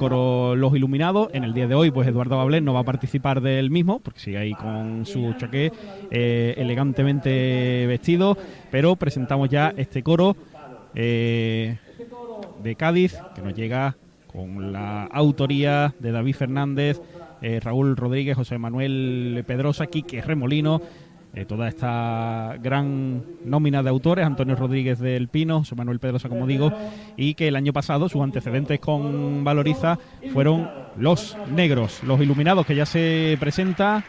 coro Los Iluminados. En el día de hoy, pues Eduardo Bablés no va a participar del mismo, porque sigue ahí con su chaqué eh, elegantemente vestido, pero presentamos ya este coro eh, de Cádiz, que nos llega con la autoría de David Fernández, eh, Raúl Rodríguez, José Manuel Pedrosa, Quique Remolino, eh, toda esta gran nómina de autores, Antonio Rodríguez del Pino, José Manuel Pedrosa, como digo, y que el año pasado sus antecedentes con Valoriza fueron Los Negros, Los Iluminados, que ya se presenta,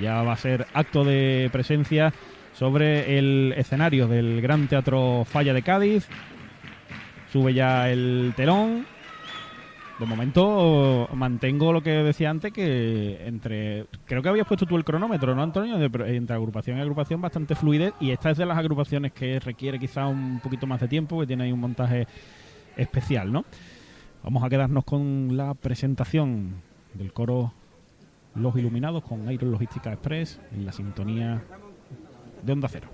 ya va a ser acto de presencia sobre el escenario del Gran Teatro Falla de Cádiz. Sube ya el telón, de momento mantengo lo que decía antes, que entre. Creo que habías puesto tú el cronómetro, ¿no, Antonio? Entre agrupación y agrupación bastante fluidez. Y esta es de las agrupaciones que requiere quizá un poquito más de tiempo, que tiene ahí un montaje especial, ¿no? Vamos a quedarnos con la presentación del coro Los Iluminados con Iron Logística Express en la sintonía de Onda Cero.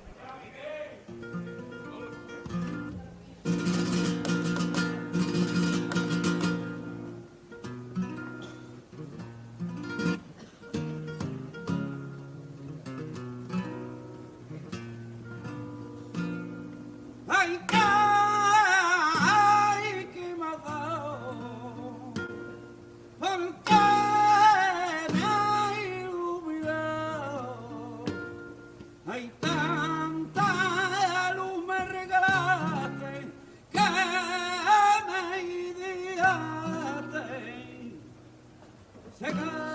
Se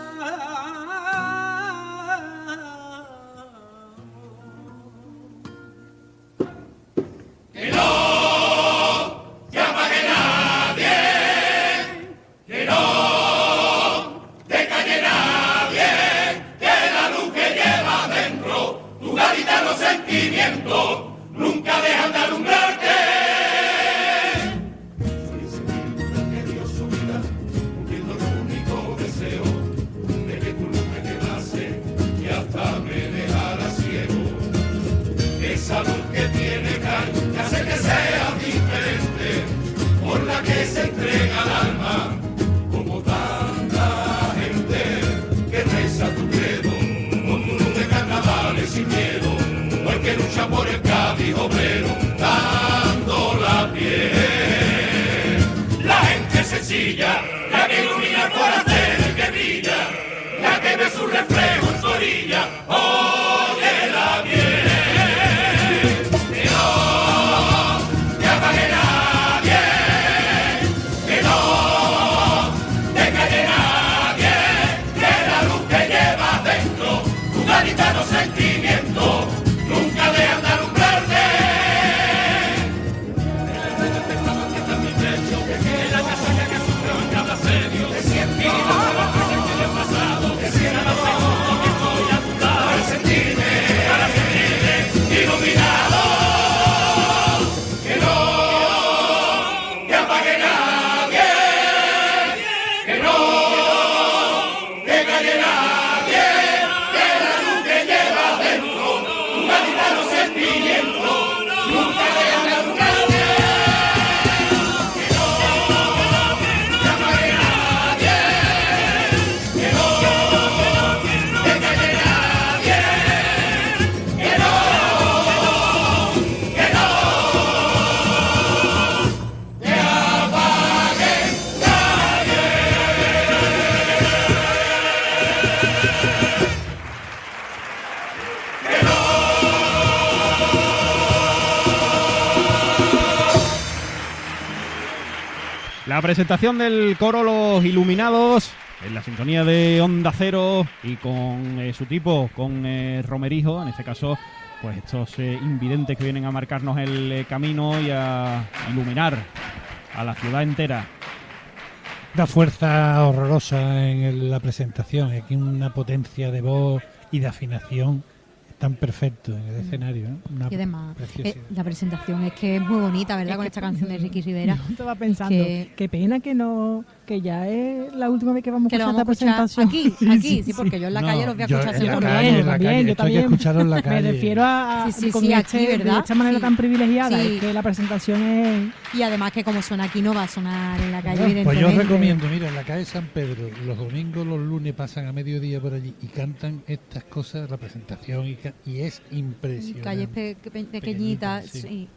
presentación del coro Los Iluminados en la sintonía de Onda Cero y con eh, su tipo, con eh, Romerijo, en este caso, pues estos eh, invidentes que vienen a marcarnos el camino y a iluminar a la ciudad entera. Una fuerza horrorosa en la presentación. Aquí una potencia de voz y de afinación. Tan perfecto en el escenario. ¿eh? Una Y además, eh, la presentación es que es muy bonita, ¿verdad? Es Con esta canción de Ricky Rivera. Yo estaba pensando, que- qué pena que no, que ya es la última vez que vamos a escuchar vamos esta presentación. aquí, aquí, sí, porque yo en la No, calle los voy a escuchar en la calle. yo Esto hay que también. escucharlo en la Me refiero a, a- Sí, sí, con sí, este- aquí, de ¿verdad? esta manera Sí. tan privilegiada, Sí. es que la presentación es Y además que como suena aquí no va a sonar en la calle, Pues Pues yo recomiendo, mira, en la calle San Pedro, los domingos, los lunes pasan a mediodía por allí y cantan estas cosas, la presentación, y, es impresionante. Calles pe- pe- pequeñitas, sí. sí.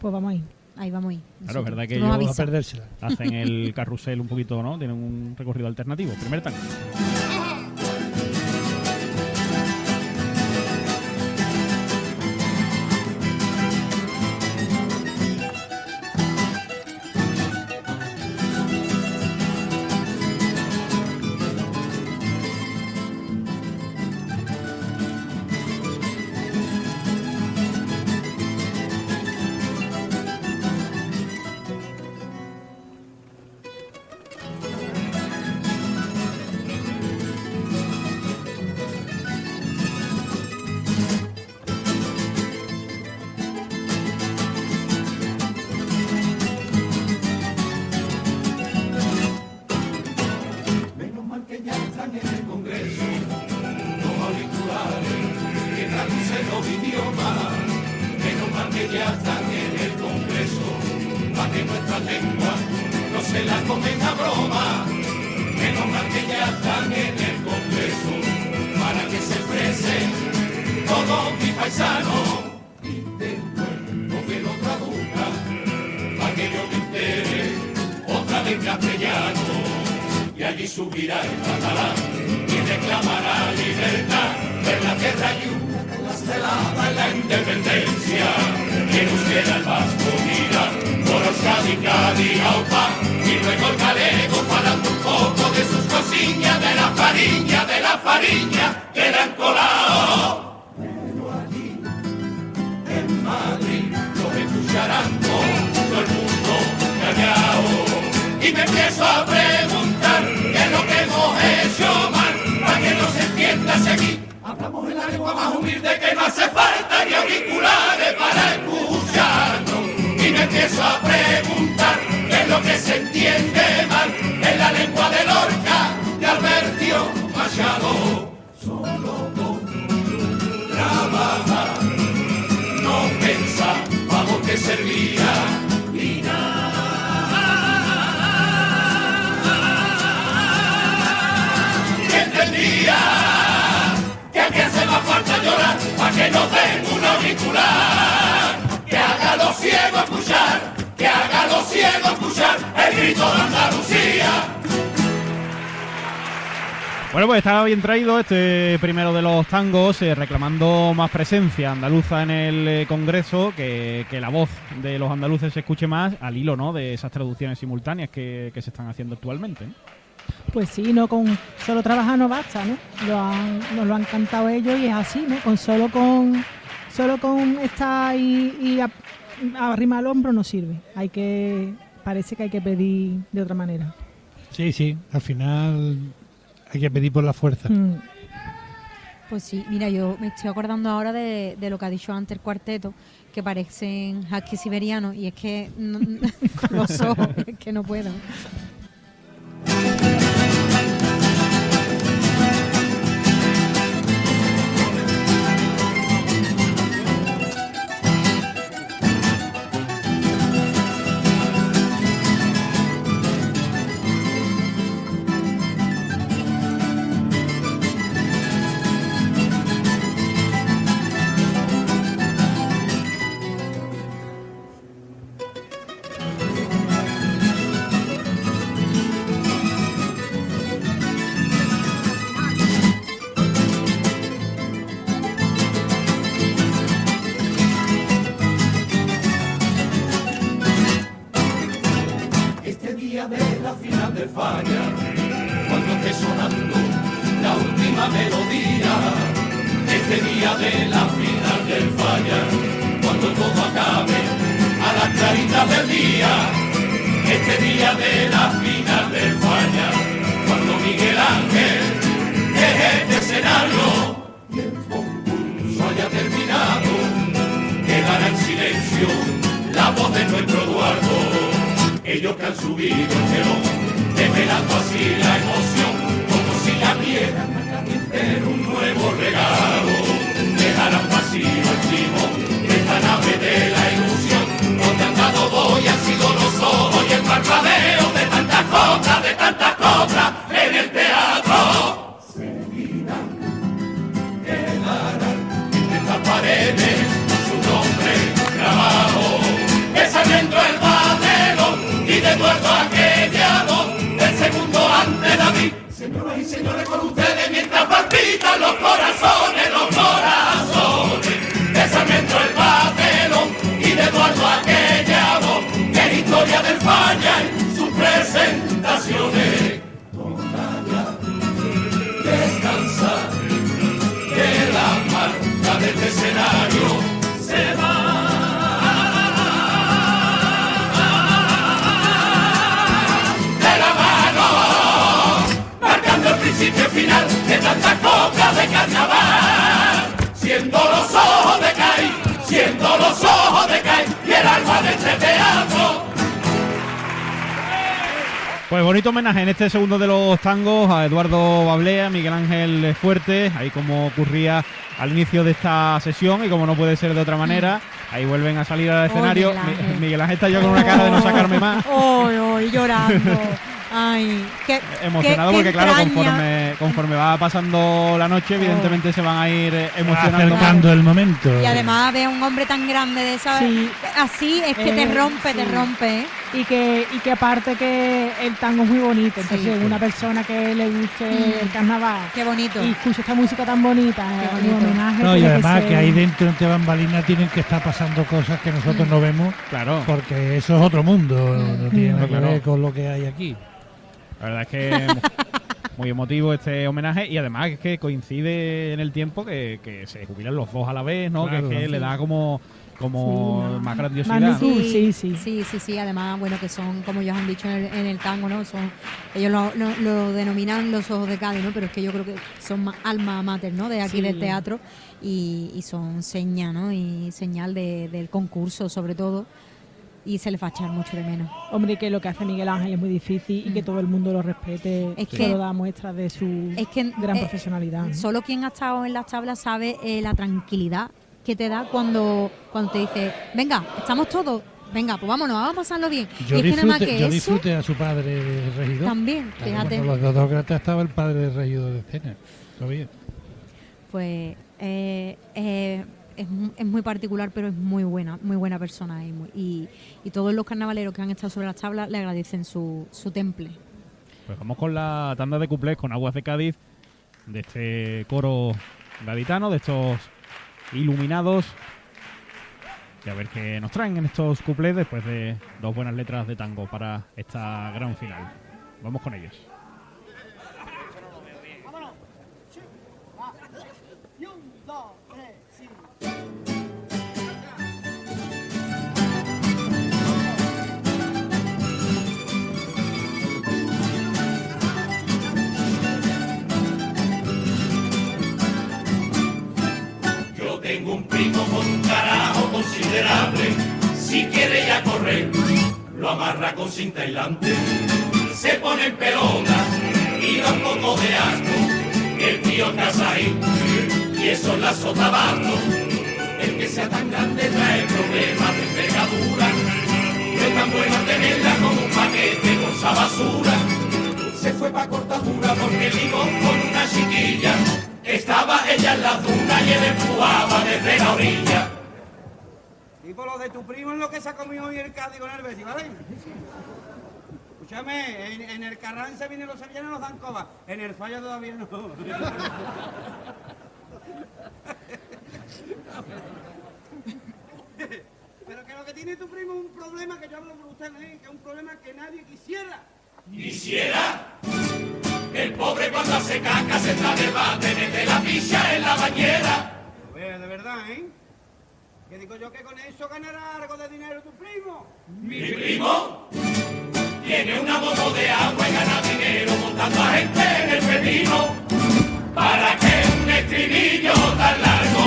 pues vamos ahí. Ahí vamos a ir. Claro, es verdad que No perdérsela. Hacen el carrusel un poquito, ¿no? Tienen un recorrido alternativo. Primer tango. Lengua no se la comen a broma. Menos mal que ya están en el Congreso para que se expresen todos mis paisanos. Y que lo traduzca para que yo me entere otra vez castellano y allí subirá el catalán y reclamará libertad de la tierra y estelada en la independencia. Que nos queda el vasco, mira, por Euskadi, Cádiz, Aupa, y luego el galego falando un poco de sus cosillas, de la fariña, de la fariña que le han. Pero allí, en Madrid, los escucharán todo el mundo callado. Y me empiezo a preguntar qué es lo que hemos hecho mal Hablamos en la lengua más humilde que no hace falta ni auriculares para escucharnos. Y me empiezo a preguntar qué es lo que se entiende mal en la lengua de Lorca de Albertio Machado. Solo con trabajar, no pensábamos que servía auricular. Que haga los ciegos escuchar, que haga los ciegos escuchar el grito de Andalucía. Bueno, pues estaba bien traído este primero de los tangos, eh, reclamando más presencia andaluza en el eh, Congreso, que, que la voz de los andaluces se escuche más al hilo ¿no? de esas traducciones simultáneas que, que se están haciendo actualmente. Pues sí, no con solo trabajar no basta, ¿no? Lo han, nos lo han cantado ellos y es así, ¿no? Con solo con solo con estar y, y arrimar el hombro no sirve. Hay que parece que hay que pedir de otra manera. Sí, sí, al final hay que pedir por la fuerza. Mm. Pues sí, mira, yo me estoy acordando ahora de, de lo que ha dicho antes el cuarteto, que parecen husky siberianos, y es que no- con los ojos, es que no puedo. Dando así la emoción, presentaciones. Descansar que la marca de este escenario bonito homenaje en este segundo de los tangos a Eduardo Bablea, Miguel Ángel Fuerte, ahí como ocurría al inicio de esta sesión y como no puede ser de otra manera, ahí vuelven a salir al Oh, escenario. Miguel Ángel. Mi- Miguel Ángel está yo con una cara de no sacarme más. Hoy, hoy, llorando. Ay, qué Emocionado qué- qué porque claro, conforme, conforme va pasando la noche, evidentemente se van a ir eh, emocionando. más. acercando el momento. Y además ve a un hombre tan grande de esa Sí. así es que te Eh, rompe, te sí. rompe. ¿eh? Y que y que aparte que el tango es muy bonito entonces Sí. una persona que le guste Mm. el carnaval Qué bonito. y escucha esta música tan bonita Qué eh, bonito. un homenaje No, y además ser- que ahí dentro entre bambalinas tienen que estar pasando cosas que nosotros no vemos Claro, porque eso es otro mundo, no tiene nada que Claro. ver con lo que hay aquí. la verdad es que muy emotivo este homenaje y además es que coincide en el tiempo que, que se jubilan los dos a la vez, ¿no? Claro. que es que le da como, como Sí, más grandiosidad. magnitud. sí, sí. Sí, sí, sí. Además, bueno, que son, como ellos han dicho en el, en el tango, ¿no? Son, ellos lo, lo- lo denominan los ojos de Cádiz, ¿no? Pero es que yo creo que son más alma mater, ¿no? De aquí Sí. del teatro y, y son seña, ¿no? Y señal de- del concurso, sobre todo. Y se les va a echar mucho de menos. hombre que lo que hace Miguel Ángel es muy difícil y que todo el mundo lo respete Es solo que- da muestras de su Es que gran eh, profesionalidad ¿no? Solo quien ha estado en las tablas sabe eh, la tranquilidad que te da cuando, cuando te dice, venga, estamos todos, venga, pues vámonos, vamos a pasarlo bien. Yo y es que nada más disfruté, que yo eso disfruté a su padre regidor. también, fíjate. cuando los Dodócratas estaba el padre de regidor de escena. Lo vi. pues eh, eh, es, es muy particular, pero es muy buena, muy buena persona. Y, muy- y, y todos los carnavaleros que han estado sobre las tablas le agradecen su, su temple. Pues vamos con la tanda de cuplés con Aguas de Cádiz, de este coro gaditano, de estos iluminados. Y a ver qué nos traen en estos cuplés después de dos buenas letras de tango para esta gran final. Vamos con ellos. Primo con un carajo considerable. Si quiere ya correr, lo amarra con cinta aislante. Se pone en pelota y da un poco de asco. El tío casa ahí y eso la sotabando. El que sea tan grande trae problemas de envergadura. No es tan bueno tenerla como un paquete con esa basura. Se fue pa' cortadura porque ligó con una chiquilla. Estaba ella en la duna y él empujaba desde la orilla. Y por lo de tu primo es lo que se ha comido hoy el Cádiz con el Betis, ¿vale? Escúchame, en, en el Carranza vienen los sevillanos y nos dan coba. En el Falla todavía no. Pero que lo que tiene tu primo es un problema que yo hablo por usted, ¿eh? que es un problema que nadie quisiera. Quisiera el pobre cuando hace caca se está de bate, mete la picha en la bañera. Ver, de verdad, ¿eh? Que digo yo que con eso ganará algo de dinero tu primo. Mi primo tiene una moto de agua y gana dinero montando a gente en el pepino. ¿Para que un estribillo tan largo?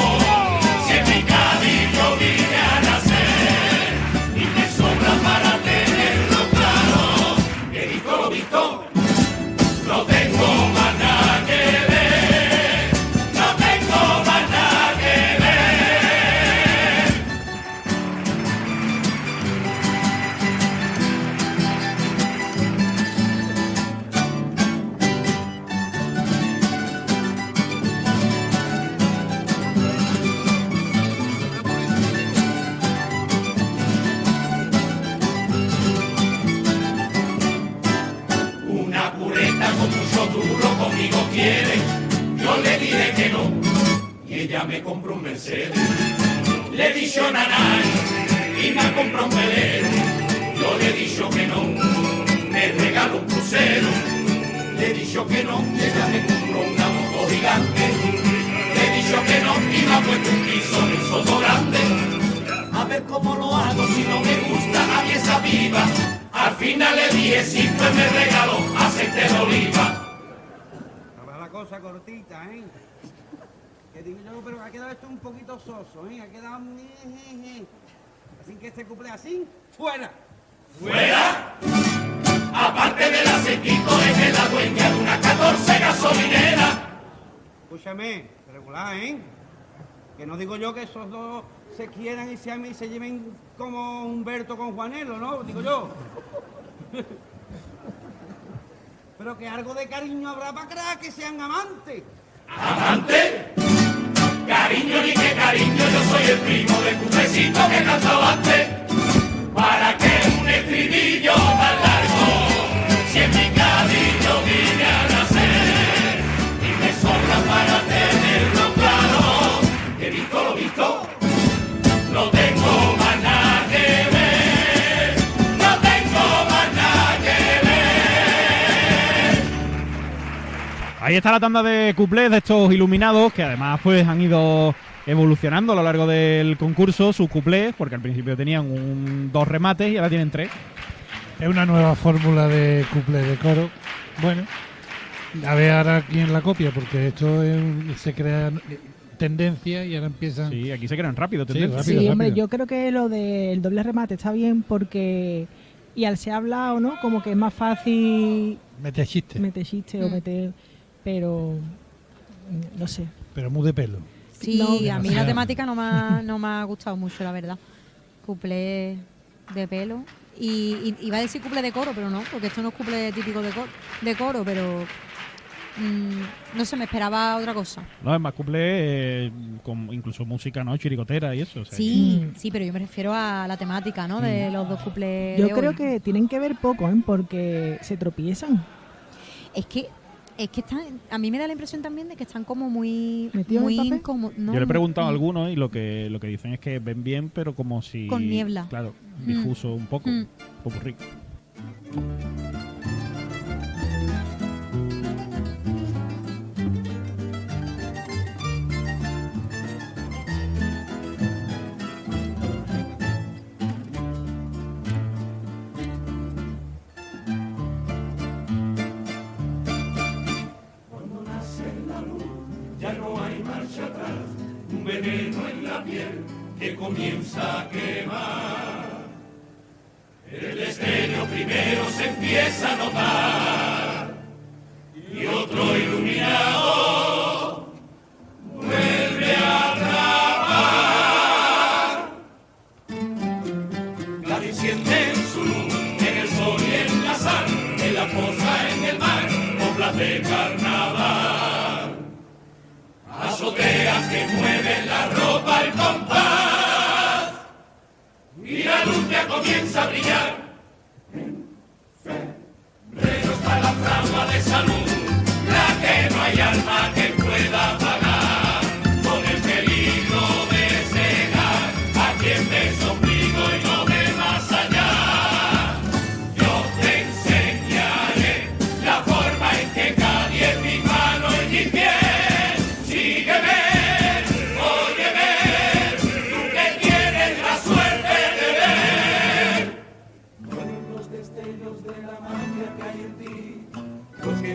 Compró. Le he dicho nanay y me ha comprado un velero. Yo le dicho que no, me regaló un crucero. Le dicho que no y ella me compró una moto gigante. Le dicho que no y me ha un piso el soto grande. A ver cómo lo hago si no me gusta a mí esa viva. Al final le dije pues me regaló aceite de oliva. La cosa cortita, ¿eh? Que digo yo, pero ha quedado esto un poquito soso, ¿eh? Ha quedado... un jejeje. Así que este cumple así, fuera. ¡Fuera! Aparte del aceitito, es la dueña de una 14 gasolinera. Escúchame, regular, ¿eh? Que no digo yo que esos dos se quieran y se amen y se lleven como Humberto con Juanelo, ¿no? Digo yo. Pero que algo de cariño habrá para crear que sean amantes. ¿Amante? Cariño ni que cariño, yo soy el primo del cufecito que cantaba antes. ¿Para qué un estribillo tan largo? Si en mi cariño vine a nacer y me sobra para tenerlo claro. He visto lo visto, no tengo Ahí está la tanda de cuplés de estos iluminados que además pues han ido evolucionando a lo largo del concurso sus cuplés porque al principio tenían un, dos remates y ahora tienen tres. Es una nueva fórmula de couple de coro. Bueno, a ver ahora quién la copia, porque esto es se crea tendencia y ahora empiezan. Sí, aquí se crean rápido, Sí, tendencia. rápido. sí, hombre, yo creo que lo del doble remate está bien porque. Y al ser hablado, ¿no? Como que es más fácil Mete chiste, meter chiste o Mm. meter. Pero. mm, No sé. pero muy de pelo. Sí, No, a mí la temática no me, ha, no me ha gustado mucho, la verdad. Cuplé de pelo. Y, y- iba a decir cuplé de coro, pero no, porque esto no es cuplé típico de coro, de coro pero mm, no sé, me esperaba otra cosa. No, es más cuplé eh, con incluso música, ¿no? Chiricotera y eso. o sea Sí, Mm. sí, pero yo me refiero a la temática, ¿no? De los dos cuplés. Yo de creo hoy. que tienen que ver poco, ¿eh? Porque se tropiezan. Es que es que están, a mí me da la impresión también de que están como muy ¿Metidos en muy el papel? incómo- no, Yo le he preguntado a algunos y lo que lo que dicen es que ven bien, pero como si. Con niebla. Claro, Mm. difuso un poco. Mm. popurrí. ya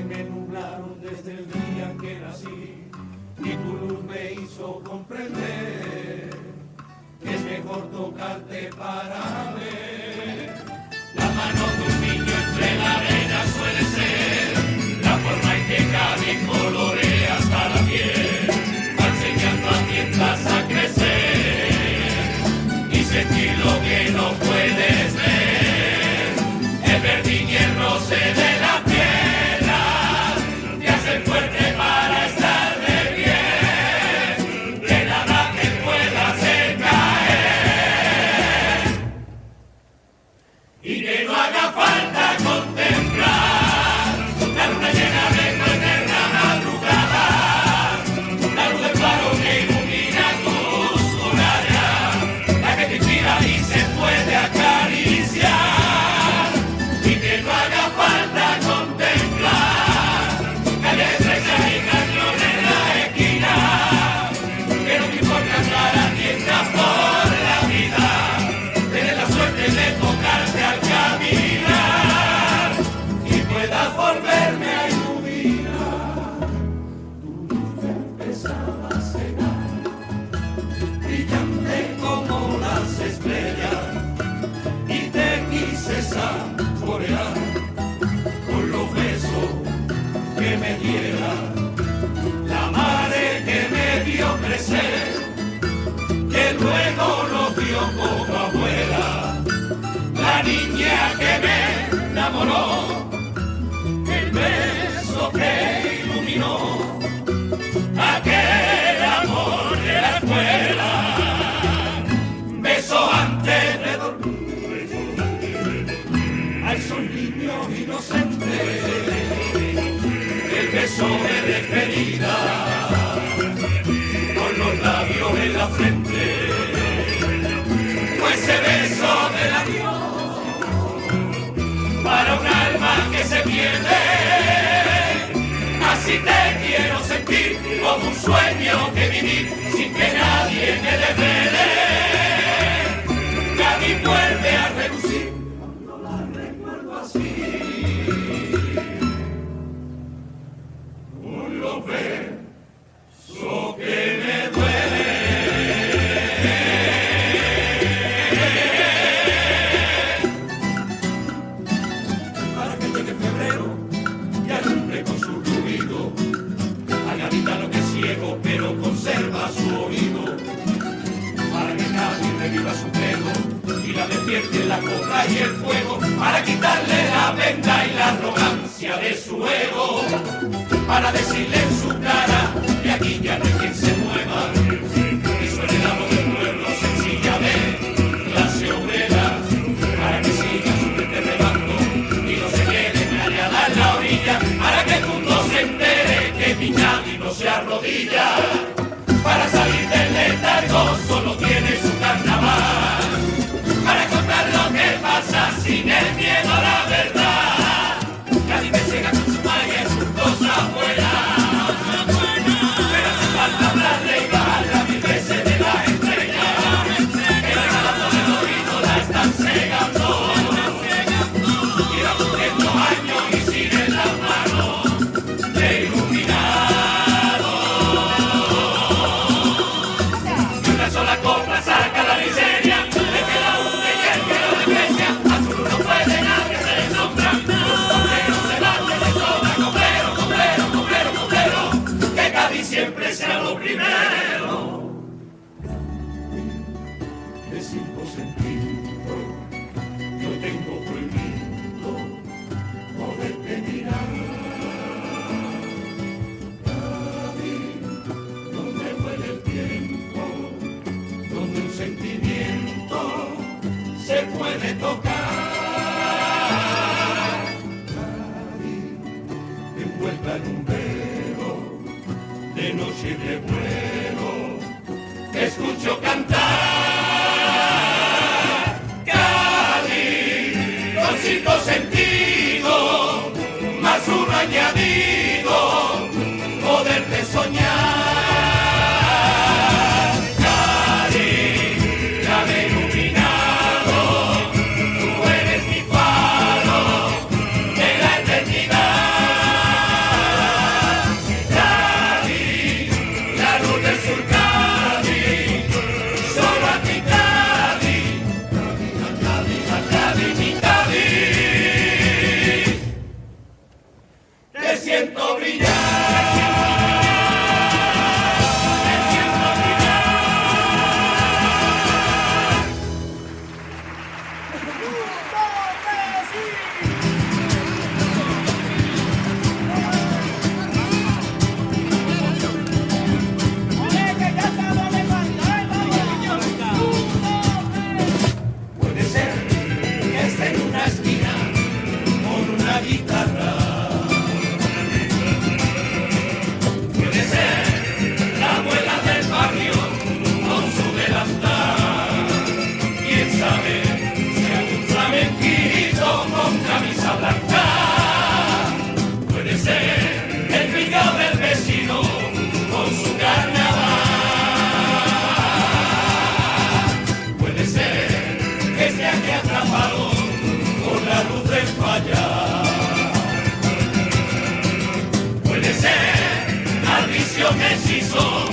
me nublaron desde el día que nací, y tu luz me hizo comprender que es mejor tocarte para Así te quiero sentir como un sueño que give way. song.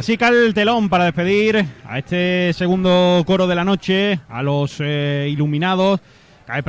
Así que el telón para despedir a este segundo coro de la noche, a los eh, iluminados. Cae